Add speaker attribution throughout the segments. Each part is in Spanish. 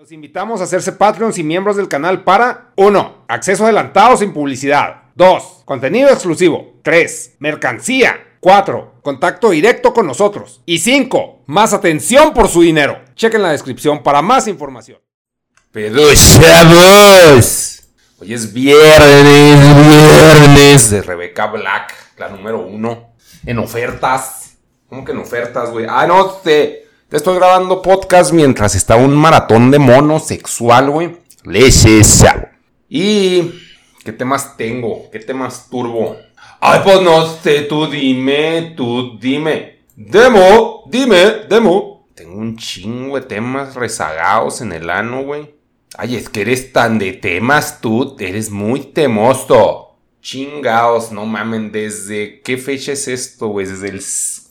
Speaker 1: Los invitamos a hacerse Patreons y miembros del canal para 1. Acceso adelantado sin publicidad. 2. Contenido exclusivo. 3. Mercancía. 4. Contacto directo con nosotros. Y 5. Más atención por su dinero. Chequen la descripción para más información.
Speaker 2: Pero chavos, hoy es viernes, viernes de Rebeca Black, la número uno, en ofertas. ¿Cómo que en ofertas, güey? Ah, no, te, te estoy grabando podcast mientras está un maratón de mono sexual, güey. Leches, Y, ¿qué temas tengo? ¿Qué temas turbo? Ay, pues no sé, tú dime, tú dime. Demo, dime, demo. Tengo un chingo de temas rezagados en el ano, güey. Ay, es que eres tan de temas tú, eres muy temoso. Chingaos, no mamen, ¿desde qué fecha es esto, güey? Desde el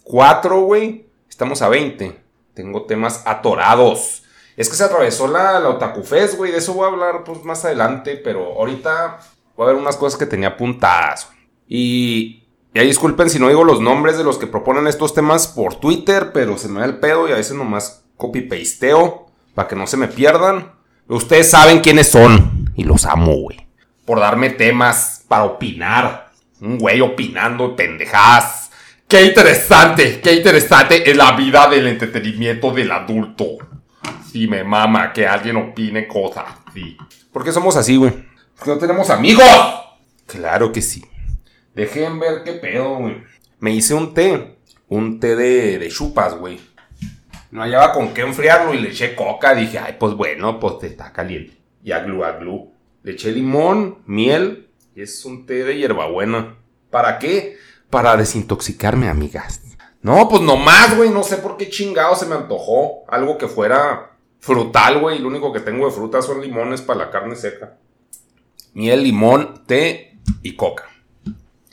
Speaker 2: 4, güey. Estamos a 20. Tengo temas atorados. Es que se atravesó la, la Otaku güey. De eso voy a hablar pues, más adelante. Pero ahorita voy a ver unas cosas que tenía apuntadas. Y, y disculpen si no digo los nombres de los que proponen estos temas por Twitter. Pero se me da el pedo y a veces nomás copy-pasteo. Para que no se me pierdan. Ustedes saben quiénes son. Y los amo, güey. Por darme temas para opinar. Un güey opinando pendejadas. Qué interesante, qué interesante es la vida del entretenimiento del adulto. Sí, me mama que alguien opine cosas. Sí. ¿Por qué somos así, güey? Porque no tenemos amigos. Claro que sí. Dejen ver qué pedo, güey. Me hice un té. Un té de, de chupas, güey. No hallaba con qué enfriarlo y le eché coca. Dije, ay, pues bueno, pues está caliente. Y aglu, aglu. Le eché limón, miel y es un té de hierbabuena. ¿Para qué? Para desintoxicarme, amigas. No, pues nomás, güey. No sé por qué chingado se me antojó. Algo que fuera frutal, güey. Lo único que tengo de fruta son limones para la carne seca. Miel, limón, té y coca.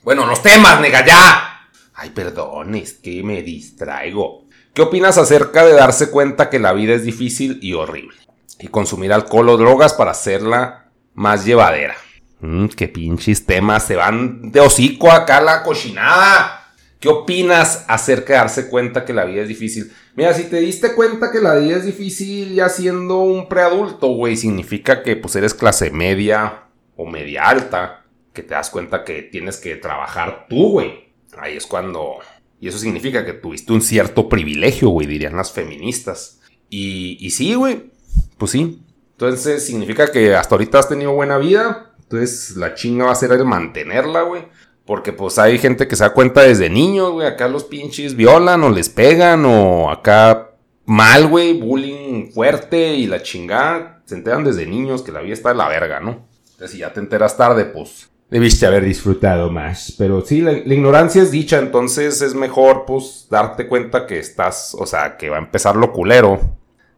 Speaker 2: Bueno, los temas, nega, ya. Ay, perdón, es que me distraigo. ¿Qué opinas acerca de darse cuenta que la vida es difícil y horrible? Y consumir alcohol o drogas para hacerla más llevadera. Mmm, qué pinches temas, se van de hocico acá la cochinada. ¿Qué opinas acerca de darse cuenta que la vida es difícil? Mira, si te diste cuenta que la vida es difícil ya siendo un preadulto, güey, significa que pues eres clase media o media alta, que te das cuenta que tienes que trabajar tú, güey. Ahí es cuando y eso significa que tuviste un cierto privilegio, güey, dirían las feministas. Y sí, güey, pues sí. Entonces significa que hasta ahorita has tenido buena vida. Entonces la chinga va a ser el mantenerla, güey. Porque pues hay gente que se da cuenta desde niños, güey. Acá los pinches violan o les pegan o acá mal, güey. Bullying fuerte y la chingada. Se enteran desde niños que la vida está de la verga, ¿no? Entonces si ya te enteras tarde, pues debiste haber disfrutado más. Pero sí, la, ignorancia es dicha, entonces es mejor, pues, darte cuenta que estás, o sea, que va a empezar lo culero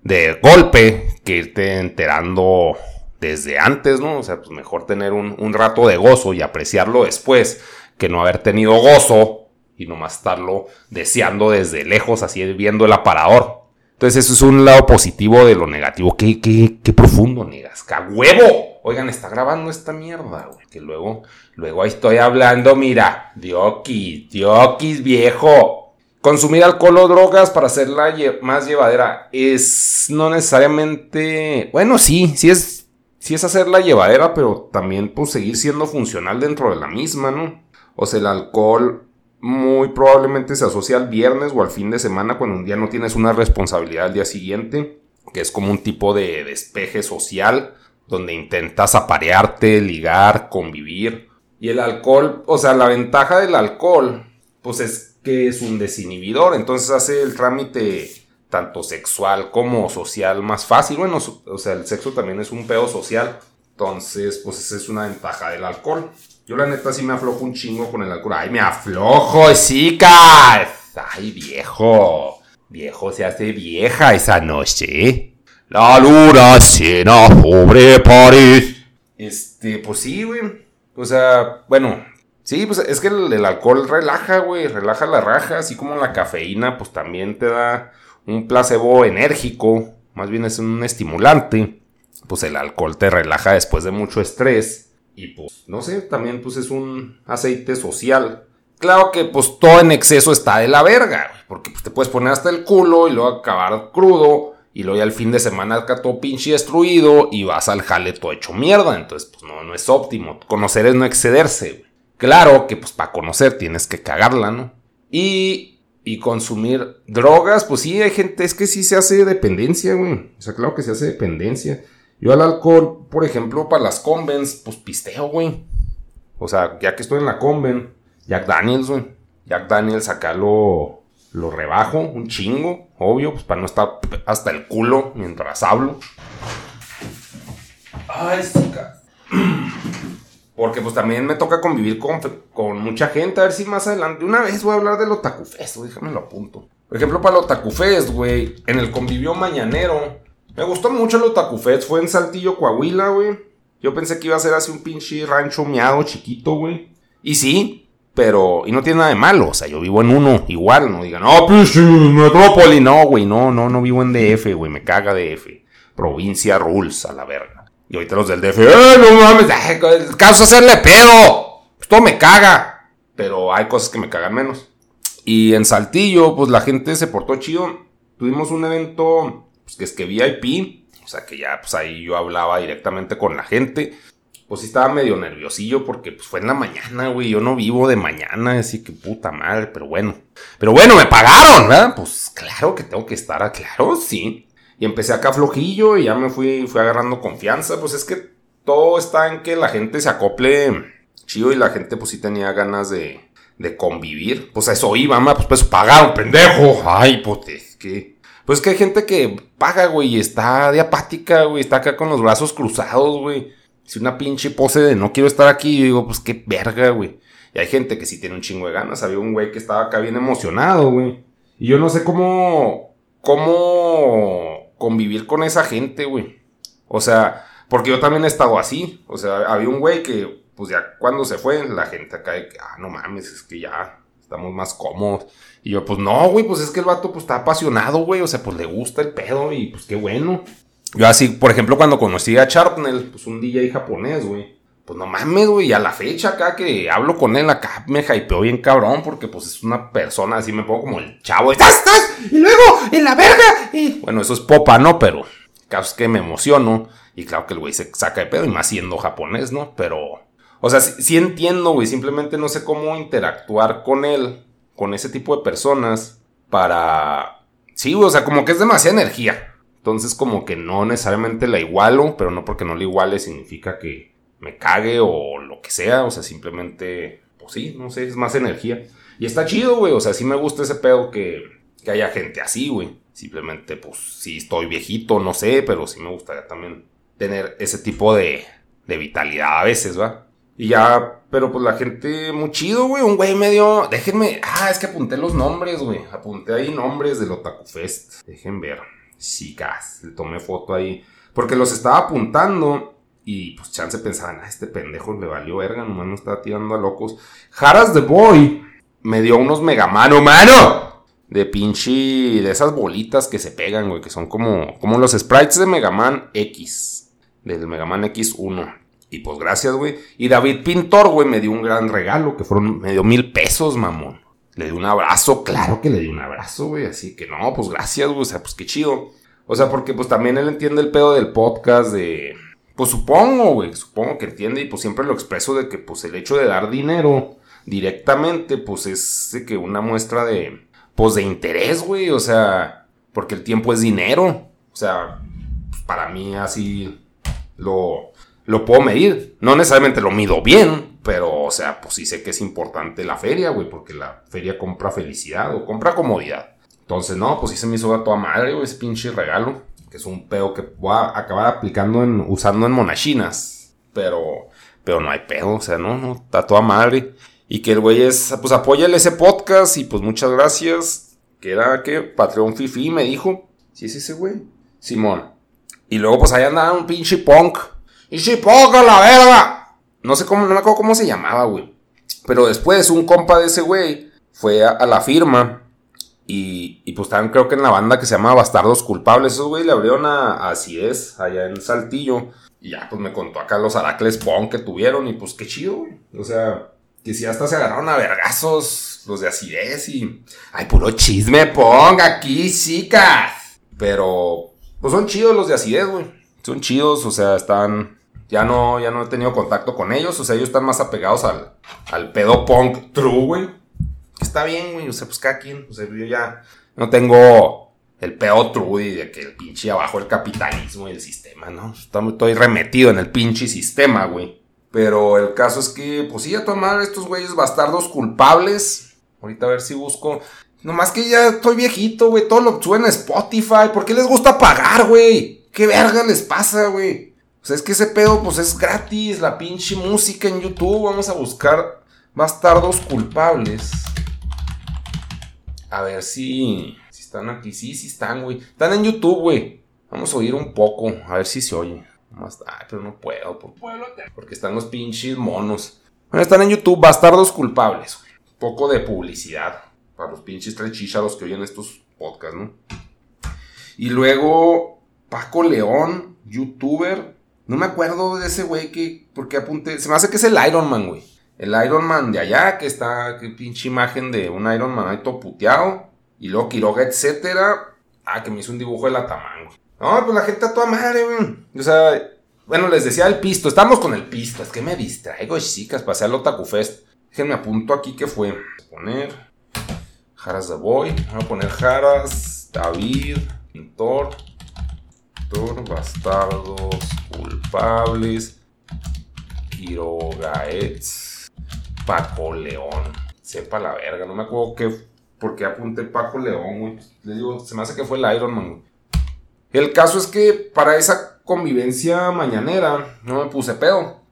Speaker 2: de golpe que irte enterando desde antes, ¿no? O sea, pues mejor tener un, un rato de gozo y apreciarlo después que no haber tenido gozo y nomás estarlo deseando desde lejos, así viendo el aparador. Entonces eso es un lado positivo de lo negativo. Qué, qué, qué profundo, negas. ¡Qué huevo! Oigan, está grabando esta mierda, güey. Que luego, luego ahí estoy hablando, mira. Diokis, diokis, viejo. Consumir alcohol o drogas para hacerla más llevadera es no necesariamente... Bueno, sí, sí es, sí es hacerla llevadera, pero también pues seguir siendo funcional dentro de la misma, ¿no? O sea, el alcohol muy probablemente se asocia al viernes o al fin de semana cuando un día no tienes una responsabilidad al día siguiente, que es como un tipo de despeje social donde intentas aparearte, ligar, convivir. Y el alcohol, o sea, la ventaja del alcohol, pues es que es un desinhibidor, entonces hace el trámite tanto sexual como social más fácil. Bueno, o sea, el sexo también es un pedo social, entonces, pues esa es una ventaja del alcohol. Yo la neta sí me aflojo un chingo con el alcohol. ¡Ay, me aflojo, chicas! ¡Ay, viejo! Viejo se hace vieja esa noche. La luna cena sobre París. Este, pues sí, güey. O sea, bueno, sí, pues es que el, el alcohol relaja, güey. Relaja la raja, así como la cafeína, pues también te da un placebo enérgico. Más bien es un estimulante. Pues el alcohol te relaja después de mucho estrés y pues, no sé, también pues es un aceite social. Claro que pues todo en exceso está de la verga, porque pues, te puedes poner hasta el culo y luego acabar crudo y luego ya el fin de semana acá todo pinche destruido y vas al jale todo hecho mierda. Entonces, pues no, no es óptimo. Conocer es no excederse. Claro que pues para conocer tienes que cagarla, ¿no? Y, y consumir drogas, pues sí, hay gente, es que sí se hace dependencia, güey. O sea, claro que se hace dependencia. Yo al alcohol, por ejemplo, para las convens, pues pisteo, güey. O sea, ya que estoy en la conven, Jack Daniels, güey. Jack Daniels acá lo, rebajo un chingo, obvio, pues para no estar hasta el culo mientras hablo. Ay, chica. Porque pues también me toca convivir con, con, mucha gente. A ver si más adelante. Una vez voy a hablar del Otaku Fest, déjame lo apunto. Por ejemplo, para el Otaku güey. En el convivio mañanero. Me gustó mucho el Otaku. Fue en Saltillo, Coahuila, güey. Yo pensé que iba a ser así un pinche rancho miado chiquito, güey. Y sí, pero. Y no tiene nada de malo. O sea, yo vivo en uno, igual. No digan, no, pinche metrópoli. No, güey, no, no, no vivo en DF, güey. Me caga DF. Provincia rules, a la verga. Y ahorita los del DF, ¡eh, no mames! Caso hacerle pedo. Pues todo me caga. Pero hay cosas que me cagan menos. Y en Saltillo, pues la gente se portó chido. Tuvimos un evento, pues que es que VIP. O sea que ya, pues ahí yo hablaba directamente con la gente. Pues sí estaba medio nerviosillo porque pues fue en la mañana, güey. Yo no vivo de mañana, así que puta madre, pero bueno. Pero bueno, me pagaron, ¿verdad? Pues claro que tengo que estar, claro, sí. Y empecé acá flojillo y ya me fui, fui agarrando confianza. Pues es que todo está en que la gente se acople chido y la gente pues sí tenía ganas de, de convivir. Pues a eso iba, ma, pues, pues pagaron, pendejo. Ay, pues que... Pues que hay gente que paga, güey, y está de apática, güey, está acá con los brazos cruzados, güey. Si una pinche pose de no quiero estar aquí, yo digo, pues qué verga, güey. Y hay gente que sí tiene un chingo de ganas. Había un güey que estaba acá bien emocionado, güey. Y yo no sé cómo, cómo convivir con esa gente, güey. O sea, porque yo también he estado así. O sea, había un güey que, pues ya cuando se fue, la gente acá de que, ah, no mames, es que ya estamos más cómodos. Y yo, pues no, güey, pues es que el vato pues está apasionado, güey. O sea, pues le gusta el pedo y pues qué bueno. Yo así, por ejemplo, cuando conocí a Charpnell, pues un DJ japonés, güey. Pues no mames, güey, y a la fecha acá que hablo con él acá me hypeó bien cabrón porque pues es una persona así, me pongo como el chavo. ¡Estás, estás! Y luego, en la verga. Y bueno, eso es popa, ¿no? Pero caso es que me emociono. Y claro que el güey se saca de pedo y más siendo japonés, ¿no? Pero, o sea, sí, sí entiendo, güey, simplemente no sé cómo interactuar con él, con ese tipo de personas para... Sí, güey, o sea, como que es demasiada energía. Entonces como que no necesariamente la igualo, pero no porque no la iguale significa que me cague o lo que sea, o sea, simplemente, pues sí, no sé, es más energía. Y está chido, güey, o sea, sí me gusta ese pedo que, que haya gente así, güey. Simplemente, pues, si estoy viejito, no sé, pero sí me gustaría también tener ese tipo de, de vitalidad a veces, ¿va? Y ya, pero pues la gente muy chido, güey. Un güey medio. Déjenme. Ah, es que apunté los nombres, güey. Apunté ahí nombres del Otaku Fest. Dejen ver. Chicas, le tomé foto ahí. Porque los estaba apuntando. Y pues chance pensaban, ah, este pendejo le valió verga, nomás no estaba tirando a locos. Jaras the Boy me dio unos megamano, mano. De pinche. De esas bolitas que se pegan, güey. Que son como, como los sprites de Megaman X. Del Megaman X1. Y pues gracias, güey. Y David Pintor, güey, me dio un gran regalo. Que fueron, me dio mil pesos, mamón. Le di un abrazo, claro que le di un abrazo, güey. Así que no, pues gracias, güey. O sea, pues qué chido. O sea, porque pues también él entiende el pedo del podcast de... Pues supongo, güey, supongo que entiende y pues siempre lo expreso de que pues el hecho de dar dinero directamente pues es que una muestra de... Pues de interés, güey, o sea, porque el tiempo es dinero. O sea, pues, para mí así lo, lo puedo medir. No necesariamente lo mido bien, pero, o sea, pues sí sé que es importante la feria, güey, porque la feria compra felicidad o compra comodidad. Entonces, no, pues sí se me hizo a toda madre, güey, ese pinche regalo. Que es un pedo que voy a acabar aplicando en, usando en monachinas. Pero, pero no hay pedo, o sea, no, no, está toda madre. Y que el güey es, pues apóyale ese podcast y pues muchas gracias. Que era que Patreon Fifi me dijo. Sí, es ese güey. Simón. Y luego pues ahí andaba un pinche punk. Si punk a la verga. No sé cómo, no me acuerdo cómo se llamaba, güey. Pero después un compa de ese güey fue a, la firma. Y, y, pues estaban creo que en la banda que se llama Bastardos Culpables. Esos güey le abrieron a, es, allá en Saltillo. Y ya pues me contó acá los Aracles Pong que tuvieron. Y pues qué chido, güey. O sea, que si hasta se agarraron a vergazos los de acidez y. Ay, puro chisme, Pong aquí, chicas. Pero Pues son chidos los de acidez, güey. Son chidos, o sea, están. Ya no, ya no he tenido contacto con ellos. O sea, ellos están más apegados al, al pedo punk true, güey. Está bien, güey. O sea, pues cada quien. O sea, yo ya no tengo el pedo true y de que el pinche abajo el capitalismo y el sistema, ¿no? Estoy remetido en el pinche sistema, güey. Pero el caso es que, pues sí, a tomar estos güeyes bastardos culpables. Ahorita a ver si busco. Nomás que ya estoy viejito, güey. Todo lo suena Spotify. ¿Por qué les gusta pagar, güey? ¿Qué verga les pasa, güey? O sea, es que ese pedo, pues es gratis. La pinche música en YouTube. Vamos a buscar bastardos culpables. A ver si. Si están aquí. Sí, sí están, güey. Están en YouTube, güey. Vamos a oír un poco. A ver si se oye. Ay, pero no puedo. Porque están los pinches monos. Bueno, están en YouTube. Bastardos culpables, güey. Poco de publicidad. Para los pinches tres chicharos que oyen estos podcasts, ¿no? Y luego. Paco León, youtuber. No me acuerdo de ese güey que. Porque apunté. Se me hace que es el Iron Man, güey. El Iron Man de allá, que está, qué pinche imagen de un Iron Man ahí todo puteado. Y luego Quiroga, etcétera. Ah, que me hizo un dibujo de la tamango. No, pues la gente a toda madre, güey. O sea, bueno, les decía el pisto. Estamos con el pisto. Es que me distraigo, chicas. Pasé al Otaku Fest. Déjenme apunto aquí que fue. Poner Jaras de Boy. Voy a poner Jaras, David, Pintor, Pintor, Bastardos, Culpables, Quirogaets. Paco León. Sepa la verga, no me acuerdo qué, por qué apunté Paco León, güey. Le digo, se me hace que fue el Iron Man, El caso es que para esa convivencia mañanera no me puse pedo.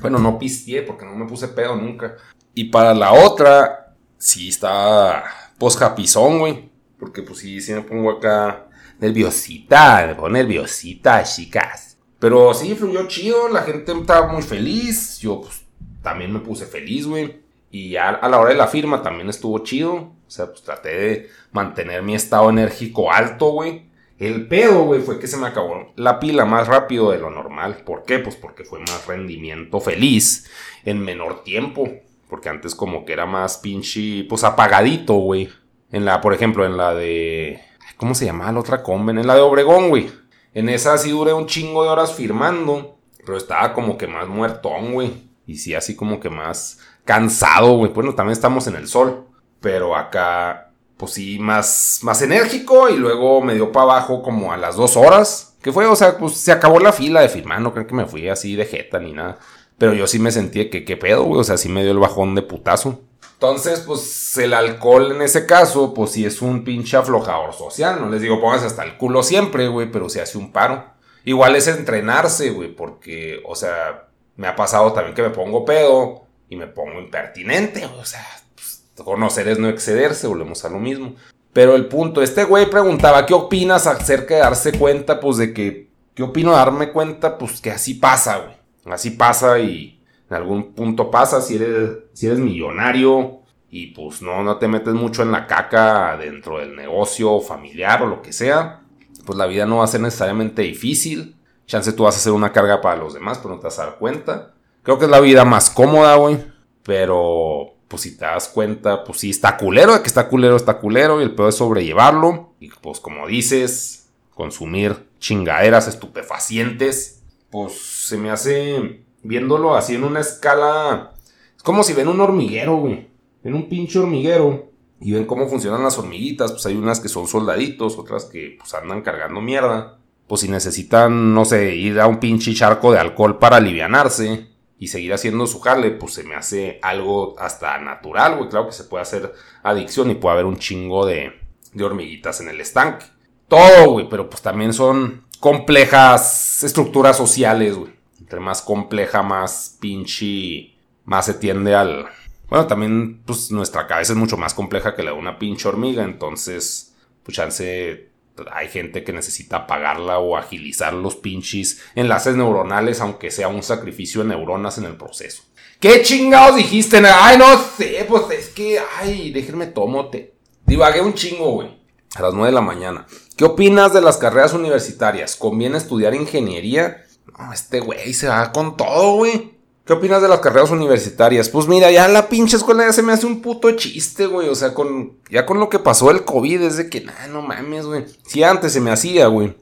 Speaker 2: Bueno, no pisteé porque no me puse pedo nunca. Y para la otra, sí está posjapizón, güey. Porque pues sí, sí me pongo acá nerviosita, me pongo nerviosita, chicas. Pero sí, fluyó chido, la gente estaba muy feliz. Yo pues también me puse feliz, güey. Y a, a, la hora de la firma también estuvo chido. O sea, pues traté de mantener mi estado enérgico alto, güey. El pedo, güey, fue que se me acabó la pila más rápido de lo normal. ¿Por qué? Pues porque fue más rendimiento feliz en menor tiempo. Porque antes como que era más pinche, pues apagadito, güey. En la, por ejemplo, en la de... ¿Cómo se llamaba la otra conven? En la de Obregón, güey. En esa sí duré un chingo de horas firmando. Pero estaba como que más muertón, güey. Y sí, así como que más cansado, güey. Bueno, también estamos en el sol. Pero acá, pues sí, más, más enérgico. Y luego me dio para abajo como a las dos horas. Que fue, o sea, pues se acabó la fila de firmar. No creo que me fui así de jeta ni nada. Pero yo sí me sentí que qué pedo, güey. O sea, sí me dio el bajón de putazo. Entonces, pues el alcohol en ese caso, pues sí es un pinche aflojador social. No les digo pónganse hasta el culo siempre, güey, pero se hace un paro. Igual es entrenarse, güey, porque, o sea, me ha pasado también que me pongo pedo y me pongo impertinente, o sea, pues, conocer es no excederse, volvemos a lo mismo. Pero el punto, este güey preguntaba, ¿qué opinas acerca de darse cuenta, pues de que, ¿qué opino darme cuenta? Pues que así pasa, güey. Así pasa y en algún punto pasa si eres, si eres millonario y pues no, no te metes mucho en la caca dentro del negocio familiar o lo que sea. Pues la vida no va a ser necesariamente difícil Chance tú vas a hacer una carga para los demás, pero no te vas a dar cuenta. Creo que es la vida más cómoda, güey. Pero, pues si te das cuenta, pues sí está culero. Que está culero, está culero. Y el peor es sobrellevarlo. Y pues como dices, consumir chingaderas estupefacientes. Pues se me hace, viéndolo así en una escala... Es como si ven un hormiguero, güey. Ven un pinche hormiguero. Y ven cómo funcionan las hormiguitas. Pues hay unas que son soldaditos, otras que pues andan cargando mierda pues si necesitan, no sé, ir a un pinche charco de alcohol para alivianarse y seguir haciendo su jale, pues se me hace algo hasta natural, güey. Claro que se puede hacer adicción y puede haber un chingo de, de hormiguitas en el estanque. Todo, güey, pero pues también son complejas estructuras sociales, güey. Entre más compleja, más pinche, más se tiende al... Bueno, también, pues nuestra cabeza es mucho más compleja que la de una pinche hormiga, entonces, pues chance hay gente que necesita apagarla o agilizar los pinches enlaces neuronales, aunque sea un sacrificio de neuronas en el proceso. ¿Qué chingados dijiste? Ay, no sé, pues es que, ay, déjenme tomote. Divagué un chingo, güey. A las 9 de la mañana. ¿Qué opinas de las carreras universitarias? ¿Conviene estudiar ingeniería? No, este güey se va con todo, güey. ¿Qué opinas de las carreras universitarias? Pues mira, ya la pinche escuela ya se me hace un puto chiste, güey. O sea, con ya con lo que pasó el COVID es de que, nah, no mames, güey. Si antes se me hacía, güey.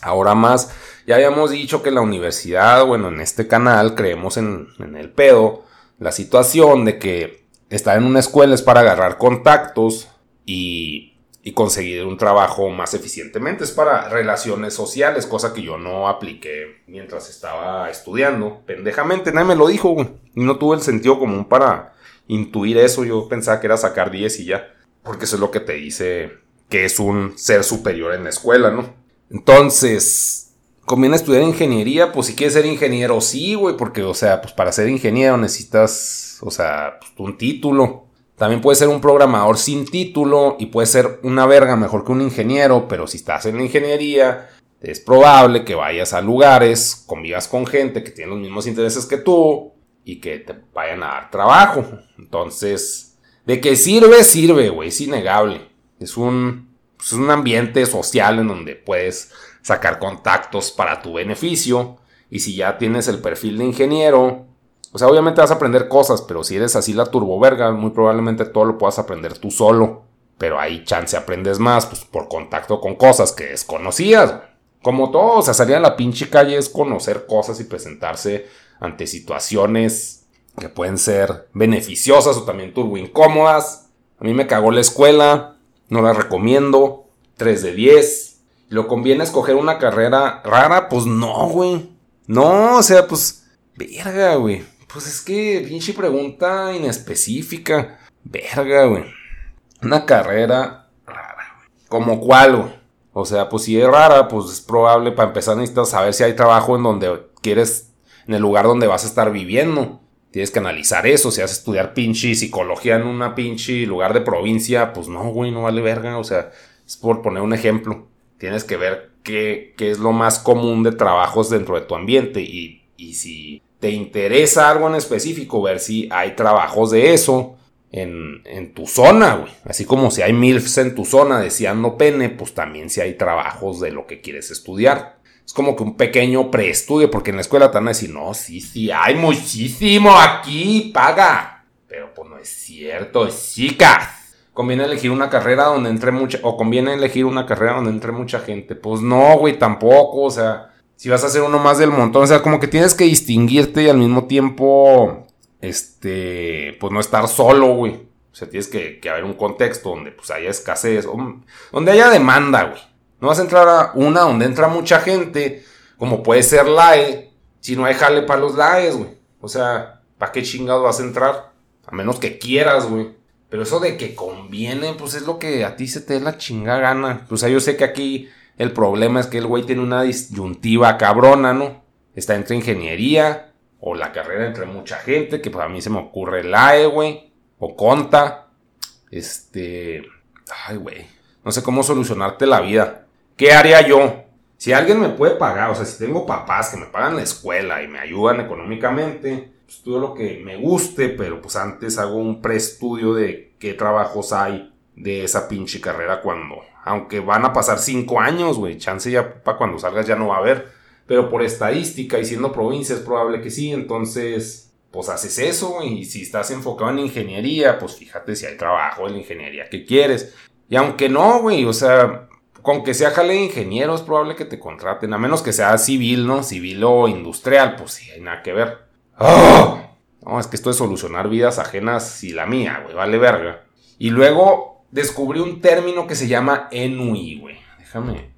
Speaker 2: Ahora más, ya habíamos dicho que la universidad, bueno, en este canal creemos en, en el pedo, la situación de que estar en una escuela es para agarrar contactos y y conseguir un trabajo más eficientemente. Es para relaciones sociales, cosa que yo no apliqué mientras estaba estudiando. Pendejamente, nadie me lo dijo, Y no tuve el sentido común para intuir eso. Yo pensaba que era sacar 10 y ya. Porque eso es lo que te dice que es un ser superior en la escuela, ¿no? Entonces, conviene estudiar ingeniería, pues si quieres ser ingeniero, sí, güey, porque, o sea, pues para ser ingeniero necesitas, o sea, pues, un título. También puede ser un programador sin título y puede ser una verga mejor que un ingeniero, pero si estás en la ingeniería, es probable que vayas a lugares, convivas con gente que tiene los mismos intereses que tú y que te vayan a dar trabajo. Entonces, de qué sirve, sirve, güey, es innegable. Es un, es un ambiente social en donde puedes sacar contactos para tu beneficio. Y si ya tienes el perfil de ingeniero, o sea, obviamente vas a aprender cosas, pero si eres así la turboverga, muy probablemente todo lo puedas aprender tú solo. Pero ahí chance aprendes más, pues por contacto con cosas que desconocías. Como todo, o sea, salir a la pinche calle es conocer cosas y presentarse ante situaciones que pueden ser beneficiosas o también turbo incómodas. A mí me cagó la escuela, no la recomiendo. 3 de 10. ¿Lo conviene escoger una carrera rara? Pues no, güey. No, o sea, pues, verga, güey. Pues es que, pinche pregunta inespecífica. Verga, güey. Una carrera rara, güey. ¿Como cuál, güey? O sea, pues si es rara, pues es probable para empezar necesitas saber si hay trabajo en donde quieres, en el lugar donde vas a estar viviendo. Tienes que analizar eso. Si vas a estudiar pinche psicología en una pinche lugar de provincia, pues no, güey, no vale verga. O sea, es por poner un ejemplo. Tienes que ver qué, qué es lo más común de trabajos dentro de tu ambiente. Y, y si te interesa algo en específico, ver si hay trabajos de eso en, tu zona, güey. Así como si hay MILFs en tu zona deseando pene, pues también si hay trabajos de lo que quieres estudiar. Es como que un pequeño preestudio, porque en la escuela te van a decir, no, sí, sí, hay muchísimo aquí, paga. Pero pues no es cierto, chicas. Conviene elegir una carrera donde entre mucha, o conviene elegir una carrera donde entre mucha gente. Pues no, güey, tampoco, o sea, si vas a hacer uno más del montón, o sea, como que tienes que distinguirte y al mismo tiempo, este, pues no estar solo, güey. O sea, tienes que, haber un contexto donde pues haya escasez, donde haya demanda, güey. No vas a entrar a una donde entra mucha gente, como puede ser LAE, si no hay jale para los LAEs, güey. O sea, ¿para qué chingado vas a entrar? A menos que quieras, güey. Pero eso de que conviene, pues es lo que a ti se te dé la chingada gana. O sea, yo sé que aquí el problema es que el güey tiene una disyuntiva cabrona, ¿no? Está entre ingeniería o la carrera entre mucha gente, que pues a mí se me ocurre la E, güey, o Conta. Este... Ay, güey. No sé cómo solucionarte la vida. ¿Qué haría yo? Si alguien me puede pagar, o sea, si tengo papás que me pagan la escuela y me ayudan económicamente, pues todo lo que me guste, pero pues antes hago un preestudio de qué trabajos hay de esa pinche carrera cuando aunque van a pasar cinco años, güey. Chance ya para cuando salgas ya no va a haber. Pero por estadística y siendo provincia es probable que sí. Entonces, pues haces eso, güey. Y si estás enfocado en ingeniería, pues fíjate si hay trabajo en la ingeniería que quieres. Y aunque no, güey, o sea, con que sea jale de ingeniero es probable que te contraten. A menos que sea civil, ¿no? Civil o industrial, pues sí, hay nada que ver. ¡Ah! No, es que esto es solucionar vidas ajenas y la mía, güey, vale verga. Y luego descubrí un término que se llama enui, güey. Déjame.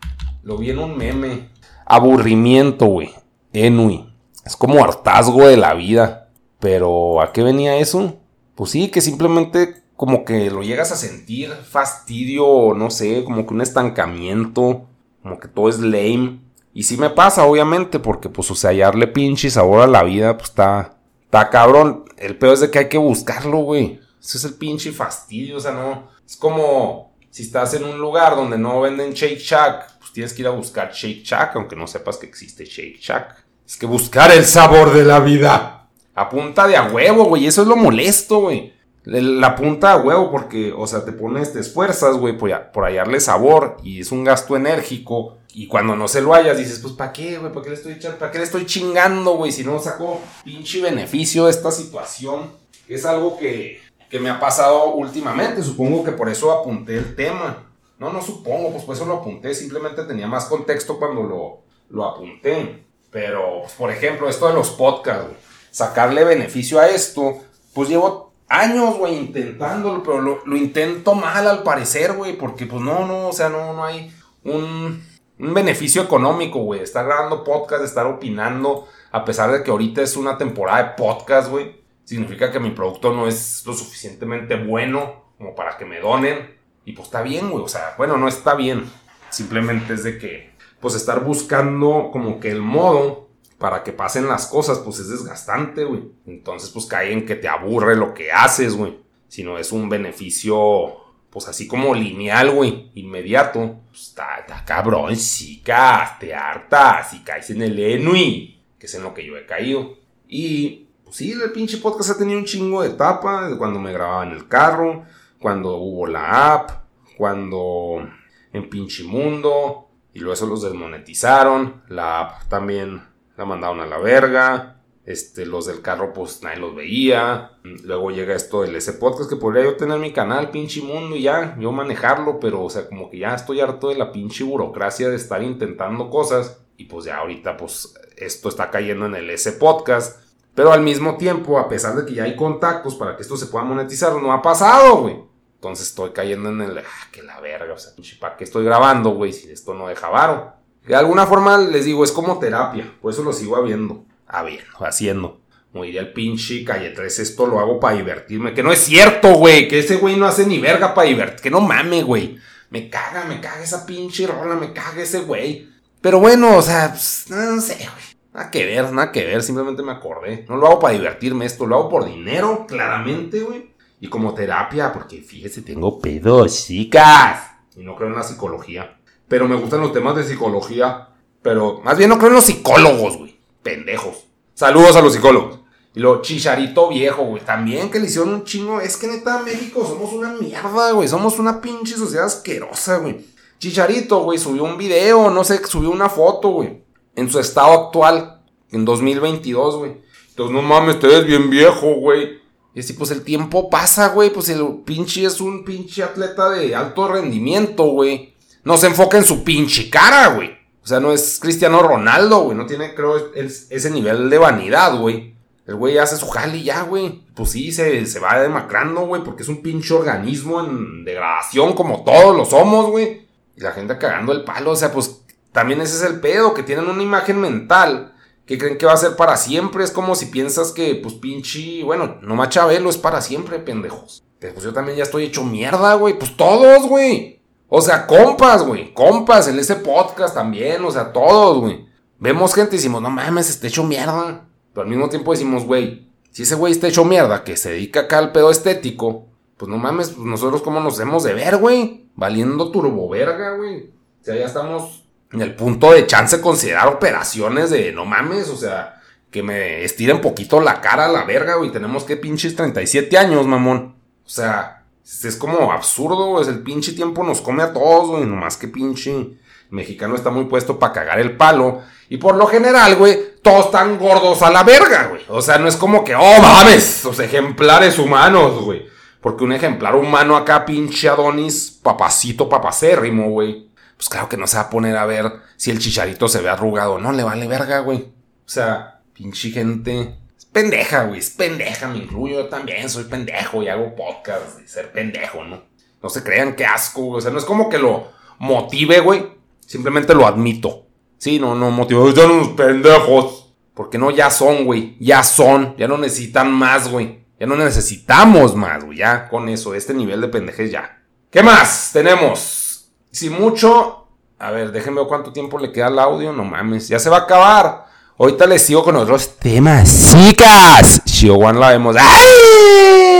Speaker 2: Lo vi en un meme. Aburrimiento, güey. Enui. Es como hartazgo de la vida. Pero, ¿a qué venía eso? Pues sí, que simplemente como que lo llegas a sentir fastidio, no sé, como que un estancamiento, como que todo es lame. Y sí me pasa, obviamente, porque pues, o sea, hallarle pinche sabor a la vida, pues está, está cabrón. El peor es de que hay que buscarlo, güey. Ese es el pinche fastidio, o sea, no, es como si estás en un lugar donde no venden Shake Shack, pues tienes que ir a buscar Shake Shack, aunque no sepas que existe Shake Shack. Es que buscar el sabor de la vida. A punta de a huevo, güey. Eso es lo molesto, güey. La punta a huevo porque, o sea, te pones, te esfuerzas, güey, por, por hallarle sabor y es un gasto enérgico. Y cuando no se lo hayas, dices, pues, ¿para qué, güey? ¿Para qué le estoy echando? ¿Para qué le estoy chingando, güey? Si no saco pinche beneficio de esta situación. Es algo que, que me ha pasado últimamente. Supongo que por eso apunté el tema. No, no supongo, pues por eso lo apunté. Simplemente tenía más contexto cuando lo, lo apunté. Pero, pues, por ejemplo, esto de los podcasts, sacarle beneficio a esto, pues llevo años, güey, intentándolo, pero lo, intento mal al parecer, güey, porque pues no, no, o sea, no, no hay un, un beneficio económico, güey. Estar grabando podcast, estar opinando, a pesar de que ahorita es una temporada de podcast, güey, significa que mi producto no es lo suficientemente bueno como para que me donen. Y pues está bien, güey, o sea, bueno, no está bien. Simplemente es de que, pues estar buscando como que el modo para que pasen las cosas, pues es desgastante, güey. Entonces, pues cae en que te aburre lo que haces, güey. Si no es un beneficio, pues así como lineal, güey, inmediato. Pues está, está cabrón, chicas, te hartas y caes en el enui, que es en lo que yo he caído. Y, pues sí, el pinche podcast ha tenido un chingo de etapa, cuando me grababa en el carro, cuando hubo la app, cuando en pinche mundo, y luego eso los desmonetizaron, la app también la mandaron a la verga. Este, los del carro, pues nadie los veía. Luego llega esto del ese podcast que podría yo tener mi canal, pinche mundo, y ya, yo manejarlo, pero, o sea, como que ya estoy harto de la pinche burocracia de estar intentando cosas. Y pues ya ahorita, pues, esto está cayendo en el ese podcast. Pero al mismo tiempo, a pesar de que ya hay contactos para que esto se pueda monetizar, no ha pasado, güey. Entonces estoy cayendo en el, ah, que la verga, o sea, ¿para qué estoy grabando, güey? Si esto no deja varo. De alguna forma les digo, es como terapia, por eso lo sigo habiendo, habiendo, haciendo. Como diría el pinche calle 3, esto lo hago para divertirme. Que no es cierto, güey, que ese güey no hace ni verga para divertir. Que no mame, güey. Me caga, me caga esa pinche rola, me caga ese güey. Pero bueno, o sea, pues, no sé, güey. Nada que ver, nada que ver, simplemente me acordé. No lo hago para divertirme esto, lo hago por dinero, claramente, güey. Y como terapia, porque fíjese, tengo pedos, chicas. Y no creo en la psicología pero me gustan los temas de psicología. Pero más bien no creo en los psicólogos, güey. Pendejos. Saludos a los psicólogos. Y lo chicharito viejo, güey. También que le hicieron un chingo. Es que neta, México somos una mierda, güey. Somos una pinche sociedad asquerosa, güey. Chicharito, güey, subió un video, no sé, subió una foto, güey. En su estado actual. En 2022, güey. Entonces, no mames, te ves bien viejo, güey. Y así, pues el tiempo pasa, güey. Pues el pinche es un pinche atleta de alto rendimiento, güey no se enfoca en su pinche cara, güey. O sea, no es Cristiano Ronaldo, güey. No tiene, creo, ese nivel de vanidad, güey. El güey hace su jali ya, güey. Pues sí, se, se va demacrando, güey, porque es un pinche organismo en degradación como todos lo somos, güey. Y la gente cagando el palo, o sea, pues también ese es el pedo, que tienen una imagen mental que creen que va a ser para siempre. Es como si piensas que, pues pinche, bueno, no Machabelo es para siempre, pendejos. Pues yo también ya estoy hecho mierda, güey. Pues todos, güey. O sea, compas, güey. Compas en ese podcast también. O sea, todos, güey. Vemos gente y decimos, no mames, está hecho mierda. Pero al mismo tiempo decimos, güey, si ese güey está hecho mierda, que se dedica acá al pedo estético, pues no mames, pues nosotros cómo nos hemos de ver, güey. Valiendo turbo verga, güey. O sea, ya estamos en el punto de chance considerar operaciones de no mames, o sea, que me estiren poquito la cara a la verga, güey. Tenemos que pinches 37 años, mamón. O sea, es como absurdo, es el pinche tiempo nos come a todos, güey. Nomás que pinche mexicano está muy puesto para cagar el palo. Y por lo general, güey, todos están gordos a la verga, güey. O sea, no es como que, oh, mames, los ejemplares humanos, güey. Porque un ejemplar humano acá, pinche Adonis, papacito, papacérrimo, güey. Pues claro que no se va a poner a ver si el chicharito se ve arrugado. No, le vale verga, güey. O sea, pinche gente pendeja, güey. Es pendeja, me incluyo. Yo también soy pendejo y hago podcast de ser pendejo, ¿no? No se crean qué asco, güey. O sea, no es como que lo motive, güey. Simplemente lo admito. Sí, no, no motivo. Son unos pendejos. Porque no, ya son, güey. Ya son. Ya no necesitan más, güey. Ya no necesitamos más, güey. Ya con eso, este nivel de pendejez ya. ¿Qué más tenemos? Si mucho. A ver, déjenme ver cuánto tiempo le queda al audio. No mames, ya se va a acabar. Ahorita les sigo con otros temas. Chicas, One la vemos. ¡Ay!